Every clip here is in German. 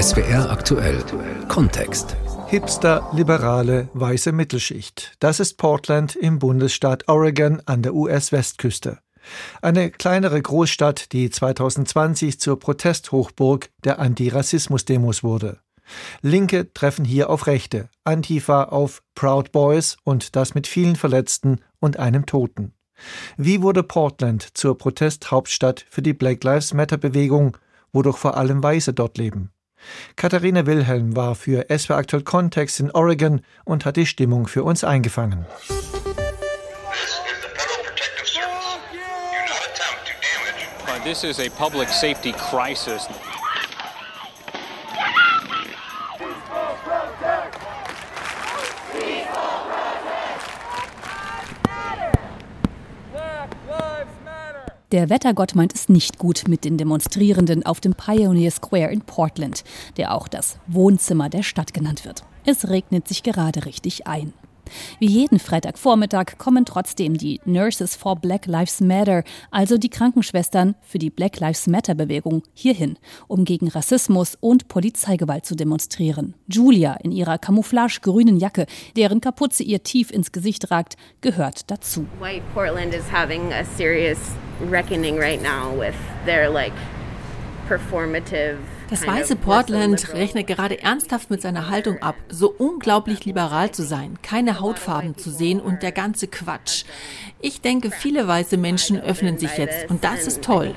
SWR aktuell Kontext. Hipster, liberale, weiße Mittelschicht. Das ist Portland im Bundesstaat Oregon an der US-Westküste. Eine kleinere Großstadt, die 2020 zur Protesthochburg der Antirassismus-Demos wurde. Linke treffen hier auf Rechte, Antifa auf Proud Boys und das mit vielen Verletzten und einem Toten. Wie wurde Portland zur Protesthauptstadt für die Black Lives Matter Bewegung, wodurch vor allem Weiße dort leben? Katharina Wilhelm war für SW Aktuell Kontext in Oregon und hat die Stimmung für uns eingefangen. This is a public safety crisis. Der Wettergott meint es nicht gut mit den Demonstrierenden auf dem Pioneer Square in Portland, der auch das Wohnzimmer der Stadt genannt wird. Es regnet sich gerade richtig ein. Wie jeden Freitagvormittag kommen trotzdem die Nurses for Black Lives Matter, also die Krankenschwestern für die Black Lives Matter Bewegung, hierhin, um gegen Rassismus und Polizeigewalt zu demonstrieren. Julia in ihrer camouflagegrünen Jacke, deren Kapuze ihr tief ins Gesicht ragt, gehört dazu. White Portland is having a serious reckoning right now with their like performative das weiße Portland rechnet gerade ernsthaft mit seiner Haltung ab, so unglaublich liberal zu sein, keine Hautfarben zu sehen und der ganze Quatsch. Ich denke, viele weiße Menschen öffnen sich jetzt und das ist toll.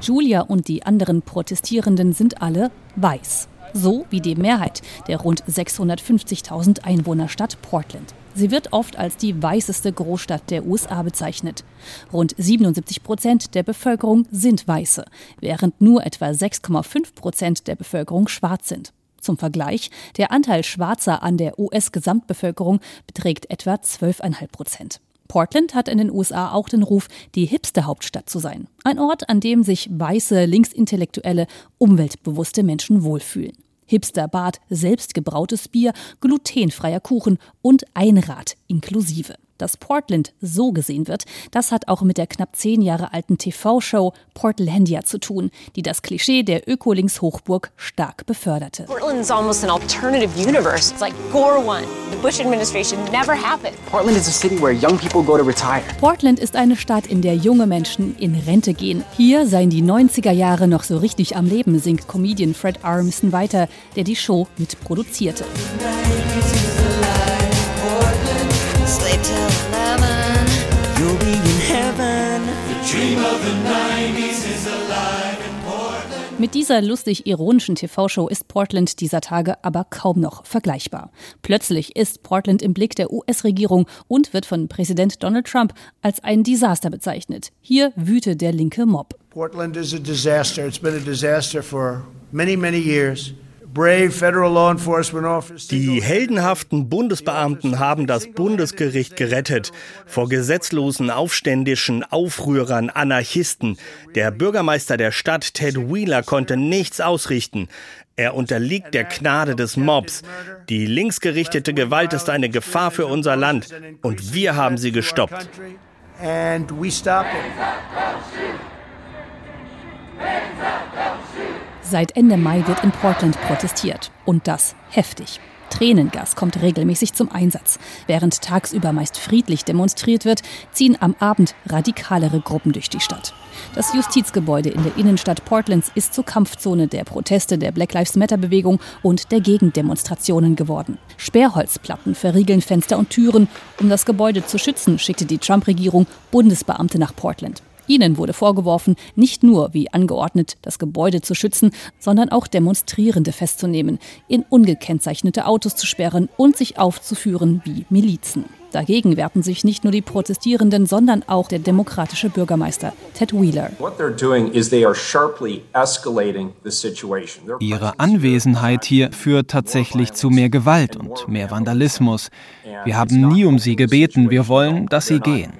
Julia und die anderen Protestierenden sind alle weiß so wie die Mehrheit der rund 650.000 Einwohnerstadt Portland. Sie wird oft als die weißeste Großstadt der USA bezeichnet. Rund 77 Prozent der Bevölkerung sind Weiße, während nur etwa 6,5 Prozent der Bevölkerung schwarz sind. Zum Vergleich, der Anteil Schwarzer an der US-Gesamtbevölkerung beträgt etwa 12,5 Prozent. Portland hat in den USA auch den Ruf, die hipste Hauptstadt zu sein. Ein Ort, an dem sich weiße, linksintellektuelle, umweltbewusste Menschen wohlfühlen. Hipsterbad, selbstgebrautes Bier, glutenfreier Kuchen und Einrad inklusive. Dass Portland so gesehen wird, das hat auch mit der knapp zehn Jahre alten TV-Show Portlandia zu tun, die das Klischee der Ökolinks-Hochburg stark beförderte. Portland is almost an alternative universe. It's like Gore won. The Bush administration never happened. Portland is a city where young people go to retire. Portland ist eine Stadt, in der junge Menschen in Rente gehen. Hier seien die 90er Jahre noch so richtig am Leben, singt Comedian Fred Armisen weiter, der die Show mitproduzierte. Mit dieser lustig-ironischen TV-Show ist Portland dieser Tage aber kaum noch vergleichbar. Plötzlich ist Portland im Blick der US-Regierung und wird von Präsident Donald Trump als ein Desaster bezeichnet. Hier wüte der linke Mob. Portland is a disaster. It's been a disaster for many, many years. Die heldenhaften Bundesbeamten haben das Bundesgericht gerettet vor gesetzlosen, aufständischen Aufrührern, Anarchisten. Der Bürgermeister der Stadt, Ted Wheeler, konnte nichts ausrichten. Er unterliegt der Gnade des Mobs. Die linksgerichtete Gewalt ist eine Gefahr für unser Land und wir haben sie gestoppt. And we stopped it. Seit Ende Mai wird in Portland protestiert. Und das heftig. Tränengas kommt regelmäßig zum Einsatz. Während tagsüber meist friedlich demonstriert wird, ziehen am Abend radikalere Gruppen durch die Stadt. Das Justizgebäude in der Innenstadt Portlands ist zur Kampfzone der Proteste der Black Lives Matter Bewegung und der Gegendemonstrationen geworden. Sperrholzplatten verriegeln Fenster und Türen. Um das Gebäude zu schützen, schickte die Trump-Regierung Bundesbeamte nach Portland. Ihnen wurde vorgeworfen, nicht nur, wie angeordnet, das Gebäude zu schützen, sondern auch Demonstrierende festzunehmen, in ungekennzeichnete Autos zu sperren und sich aufzuführen wie Milizen. Dagegen wehrten sich nicht nur die Protestierenden, sondern auch der demokratische Bürgermeister Ted Wheeler. Ihre Anwesenheit hier führt tatsächlich zu mehr Gewalt und mehr Vandalismus. Wir haben nie um sie gebeten, wir wollen, dass sie gehen.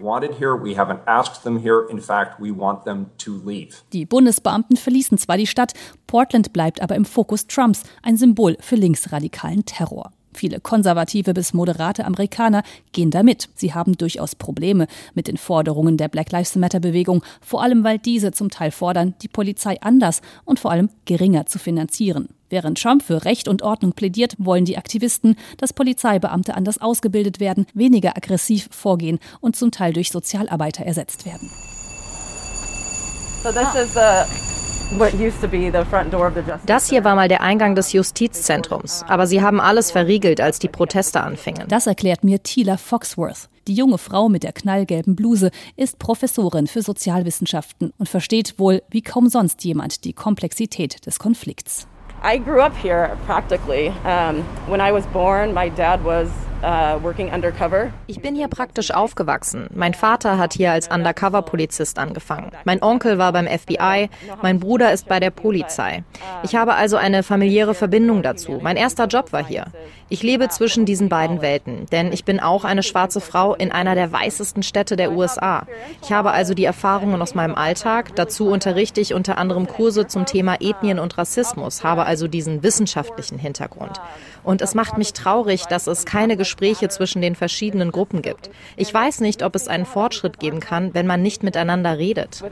Die Bundesbeamten verließen zwar die Stadt, Portland bleibt aber im Fokus Trumps, ein Symbol für linksradikalen Terror. Viele konservative bis moderate Amerikaner gehen damit. Sie haben durchaus Probleme mit den Forderungen der Black Lives Matter Bewegung, vor allem weil diese zum Teil fordern, die Polizei anders und vor allem geringer zu finanzieren. Während Trump für Recht und Ordnung plädiert, wollen die Aktivisten, dass Polizeibeamte anders ausgebildet werden, weniger aggressiv vorgehen und zum Teil durch Sozialarbeiter ersetzt werden. Das hier war mal der Eingang des Justizzentrums, aber sie haben alles verriegelt, als die Proteste anfingen. Das erklärt mir Tila Foxworth. Die junge Frau mit der knallgelben Bluse ist Professorin für Sozialwissenschaften und versteht wohl wie kaum sonst jemand die Komplexität des Konflikts. I grew up here practically. Um, when I was born, my dad was ich bin hier praktisch aufgewachsen. Mein Vater hat hier als Undercover-Polizist angefangen. Mein Onkel war beim FBI, mein Bruder ist bei der Polizei. Ich habe also eine familiäre Verbindung dazu. Mein erster Job war hier. Ich lebe zwischen diesen beiden Welten, denn ich bin auch eine schwarze Frau in einer der weißesten Städte der USA. Ich habe also die Erfahrungen aus meinem Alltag. Dazu unterrichte ich unter anderem Kurse zum Thema Ethnien und Rassismus, habe also diesen wissenschaftlichen Hintergrund. Und es macht mich traurig, dass es keine Gespräche zwischen den verschiedenen Gruppen gibt. Ich weiß nicht, ob es einen Fortschritt geben kann, wenn man nicht miteinander redet.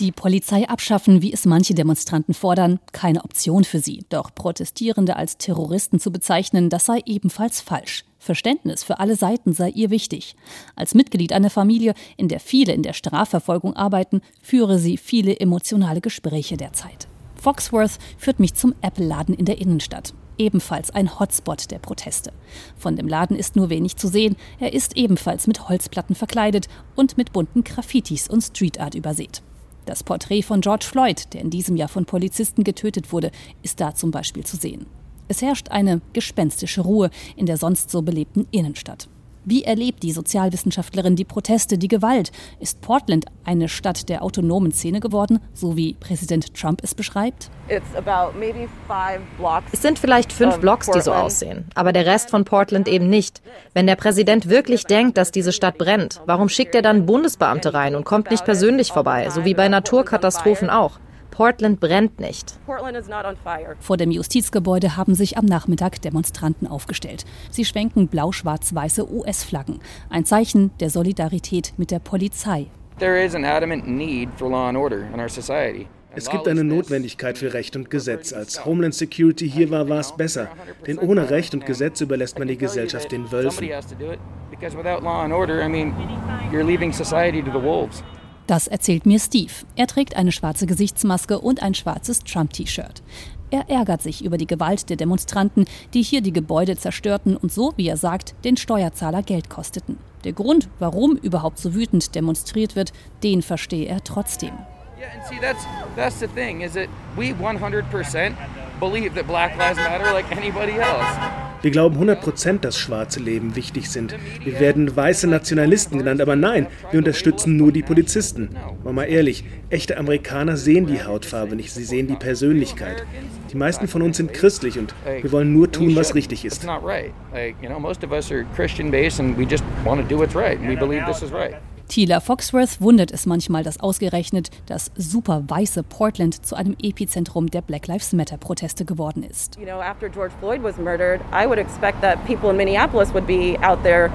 Die Polizei abschaffen, wie es manche Demonstranten fordern, keine Option für sie. Doch Protestierende als Terroristen zu bezeichnen, das sei ebenfalls falsch. Verständnis für alle Seiten sei ihr wichtig. Als Mitglied einer Familie, in der viele in der Strafverfolgung arbeiten, führe sie viele emotionale Gespräche derzeit. Foxworth führt mich zum Apple-Laden in der Innenstadt. Ebenfalls ein Hotspot der Proteste. Von dem Laden ist nur wenig zu sehen. Er ist ebenfalls mit Holzplatten verkleidet und mit bunten Graffitis und Streetart übersät. Das Porträt von George Floyd, der in diesem Jahr von Polizisten getötet wurde, ist da zum Beispiel zu sehen. Es herrscht eine gespenstische Ruhe in der sonst so belebten Innenstadt. Wie erlebt die Sozialwissenschaftlerin die Proteste, die Gewalt? Ist Portland eine Stadt der autonomen Szene geworden, so wie Präsident Trump es beschreibt? Es sind vielleicht fünf Blocks, die so aussehen, aber der Rest von Portland eben nicht. Wenn der Präsident wirklich denkt, dass diese Stadt brennt, warum schickt er dann Bundesbeamte rein und kommt nicht persönlich vorbei, so wie bei Naturkatastrophen auch? Portland brennt nicht. Vor dem Justizgebäude haben sich am Nachmittag Demonstranten aufgestellt. Sie schwenken blau-schwarz-weiße US-Flaggen, ein Zeichen der Solidarität mit der Polizei. Es gibt eine Notwendigkeit für Recht und Gesetz. Als Homeland Security hier war, war es besser. Denn ohne Recht und Gesetz überlässt man die Gesellschaft den Wölfen. Das erzählt mir Steve. Er trägt eine schwarze Gesichtsmaske und ein schwarzes Trump-T-Shirt. Er ärgert sich über die Gewalt der Demonstranten, die hier die Gebäude zerstörten und so, wie er sagt, den Steuerzahler Geld kosteten. Der Grund, warum überhaupt so wütend demonstriert wird, den verstehe er trotzdem. Yeah, and see, that's that's the thing, is that we 100% believe that Black Lives Matter like anybody else. Wir glauben 100%, dass schwarze Leben wichtig sind. Wir werden weiße Nationalisten genannt, aber nein, wir unterstützen nur die Polizisten. Mal mal ehrlich, echte Amerikaner sehen die Hautfarbe nicht, sie sehen die Persönlichkeit. Die meisten von uns sind christlich und wir wollen nur tun, was richtig ist. Tila Foxworth wundert es manchmal, dass ausgerechnet das super weiße Portland zu einem Epizentrum der Black Lives Matter Proteste geworden ist. You know, after George Floyd was murdered, I would expect that people in Minneapolis would be out there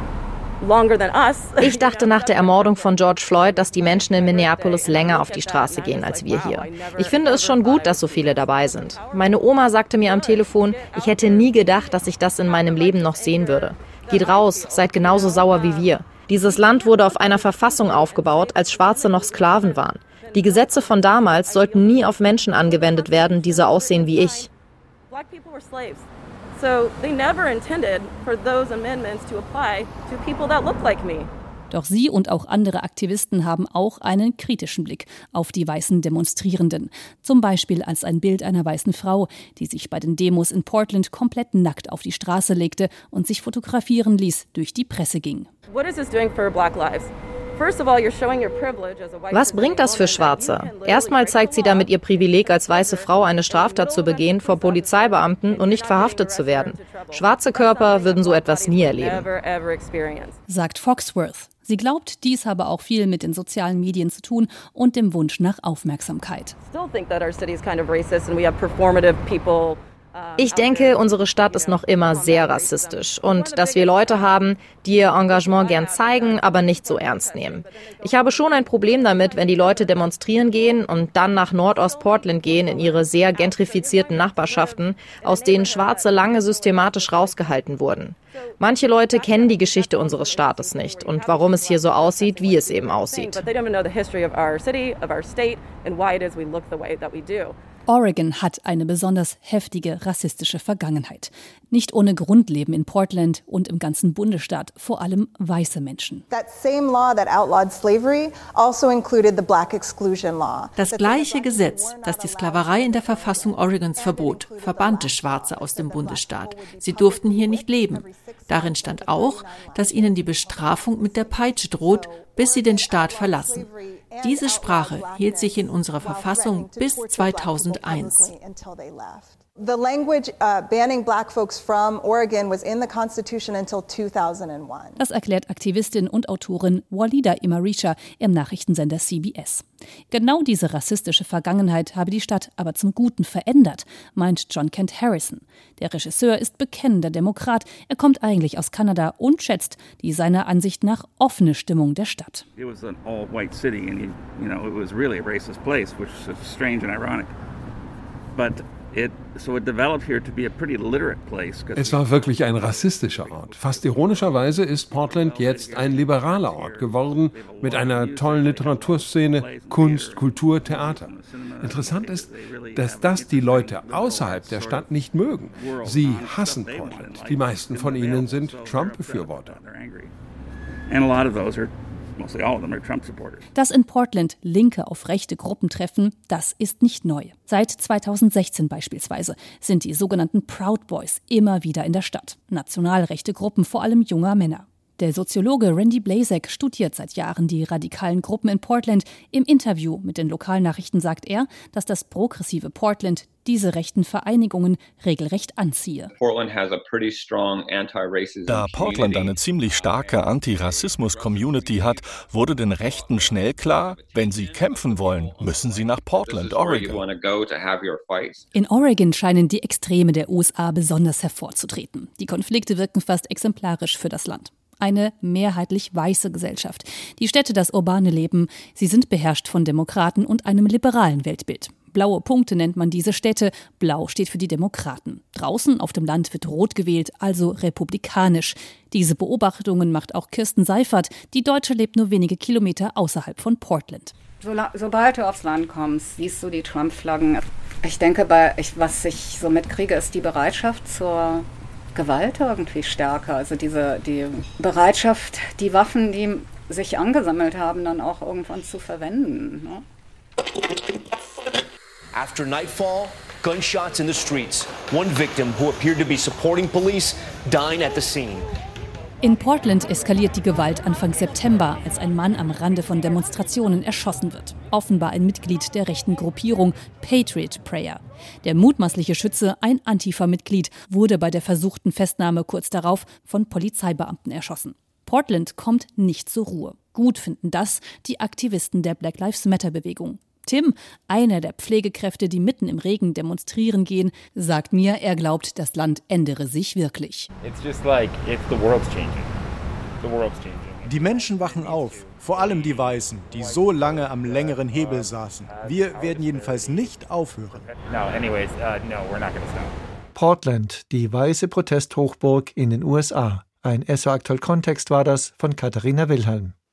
ich dachte nach der Ermordung von George Floyd, dass die Menschen in Minneapolis länger auf die Straße gehen als wir hier. Ich finde es schon gut, dass so viele dabei sind. Meine Oma sagte mir am Telefon, ich hätte nie gedacht, dass ich das in meinem Leben noch sehen würde. Geht raus, seid genauso sauer wie wir. Dieses Land wurde auf einer Verfassung aufgebaut, als Schwarze noch Sklaven waren. Die Gesetze von damals sollten nie auf Menschen angewendet werden, die so aussehen wie ich. So they never intended for those amendments to apply to people that look like me. Doch sie und auch andere Aktivisten haben auch einen kritischen Blick auf die weißen Demonstrierenden. Zum Beispiel als ein Bild einer weißen Frau, die sich bei den Demos in Portland komplett nackt auf die Straße legte und sich fotografieren ließ, durch die Presse ging. What is this doing for Black Lives? Was bringt das für Schwarze? Erstmal zeigt sie damit ihr Privileg, als weiße Frau eine Straftat zu begehen vor Polizeibeamten und nicht verhaftet zu werden. Schwarze Körper würden so etwas nie erleben. Sagt Foxworth. Sie glaubt, dies habe auch viel mit den sozialen Medien zu tun und dem Wunsch nach Aufmerksamkeit. Ich denke, unsere Stadt ist noch immer sehr rassistisch und dass wir Leute haben, die ihr Engagement gern zeigen, aber nicht so ernst nehmen. Ich habe schon ein Problem damit, wenn die Leute demonstrieren gehen und dann nach Nordost-Portland gehen in ihre sehr gentrifizierten Nachbarschaften, aus denen Schwarze lange systematisch rausgehalten wurden. Manche Leute kennen die Geschichte unseres Staates nicht und warum es hier so aussieht, wie es eben aussieht. Oregon hat eine besonders heftige rassistische Vergangenheit. Nicht ohne Grund leben in Portland und im ganzen Bundesstaat vor allem weiße Menschen. Also das gleiche Gesetz, das die Sklaverei in der Verfassung Oregons verbot, verbannte Schwarze aus dem Bundesstaat. Sie durften hier nicht leben. Darin stand auch, dass ihnen die Bestrafung mit der Peitsche droht, bis sie den Staat verlassen. Diese Sprache hielt sich in unserer Verfassung bis 2001. The language uh, banning black folks from Oregon was in the Constitution until 2001. Das erklärt Aktivistin und Autorin Walida Imarisha im Nachrichtensender CBS. Genau diese rassistische Vergangenheit habe die Stadt aber zum Guten verändert, meint John Kent Harrison. Der Regisseur ist bekennender Demokrat. Er kommt eigentlich aus Kanada und schätzt die seiner Ansicht nach offene Stimmung der Stadt. It was an all-white city and you, you know it was really a racist place, which is strange and ironic. But es war wirklich ein rassistischer Ort. Fast ironischerweise ist Portland jetzt ein liberaler Ort geworden mit einer tollen Literaturszene, Kunst, Kultur, Theater. Interessant ist, dass das die Leute außerhalb der Stadt nicht mögen. Sie hassen Portland. Die meisten von ihnen sind Trump-Befürworter. And a lot of those are dass in Portland Linke auf rechte Gruppen treffen, das ist nicht neu. Seit 2016 beispielsweise sind die sogenannten Proud Boys immer wieder in der Stadt. Nationalrechte Gruppen, vor allem junger Männer. Der Soziologe Randy Blazek studiert seit Jahren die radikalen Gruppen in Portland. Im Interview mit den Lokalnachrichten sagt er, dass das progressive Portland diese rechten Vereinigungen regelrecht anziehe. Da Portland eine ziemlich starke Antirassismus-Community hat, wurde den Rechten schnell klar, wenn sie kämpfen wollen, müssen sie nach Portland, Oregon. In Oregon scheinen die Extreme der USA besonders hervorzutreten. Die Konflikte wirken fast exemplarisch für das Land eine mehrheitlich weiße Gesellschaft. Die Städte, das urbane Leben, sie sind beherrscht von Demokraten und einem liberalen Weltbild. Blaue Punkte nennt man diese Städte. Blau steht für die Demokraten. Draußen auf dem Land wird rot gewählt, also republikanisch. Diese Beobachtungen macht auch Kirsten Seifert. Die Deutsche lebt nur wenige Kilometer außerhalb von Portland. So, sobald du aufs Land kommst, siehst du die Trump-Flaggen. Ich denke, bei, ich, was ich so mitkriege, ist die Bereitschaft zur Gewalt irgendwie stärker. Also diese die Bereitschaft, die Waffen, die sich angesammelt haben, dann auch irgendwann zu verwenden. Ne? After nightfall, gunshots in the streets. One victim who appeared to be supporting police dying at the scene. In Portland eskaliert die Gewalt Anfang September, als ein Mann am Rande von Demonstrationen erschossen wird. Offenbar ein Mitglied der rechten Gruppierung Patriot Prayer. Der mutmaßliche Schütze, ein Antifa-Mitglied, wurde bei der versuchten Festnahme kurz darauf von Polizeibeamten erschossen. Portland kommt nicht zur Ruhe. Gut finden das die Aktivisten der Black Lives Matter-Bewegung. Tim, einer der Pflegekräfte, die mitten im Regen demonstrieren gehen, sagt mir, er glaubt, das Land ändere sich wirklich. Die Menschen wachen auf, vor allem die Weißen, die so lange am längeren Hebel saßen. Wir werden jedenfalls nicht aufhören. Uh, Portland, die weiße Protesthochburg in den USA. Ein SO aktuell Kontext war das von Katharina Wilhelm.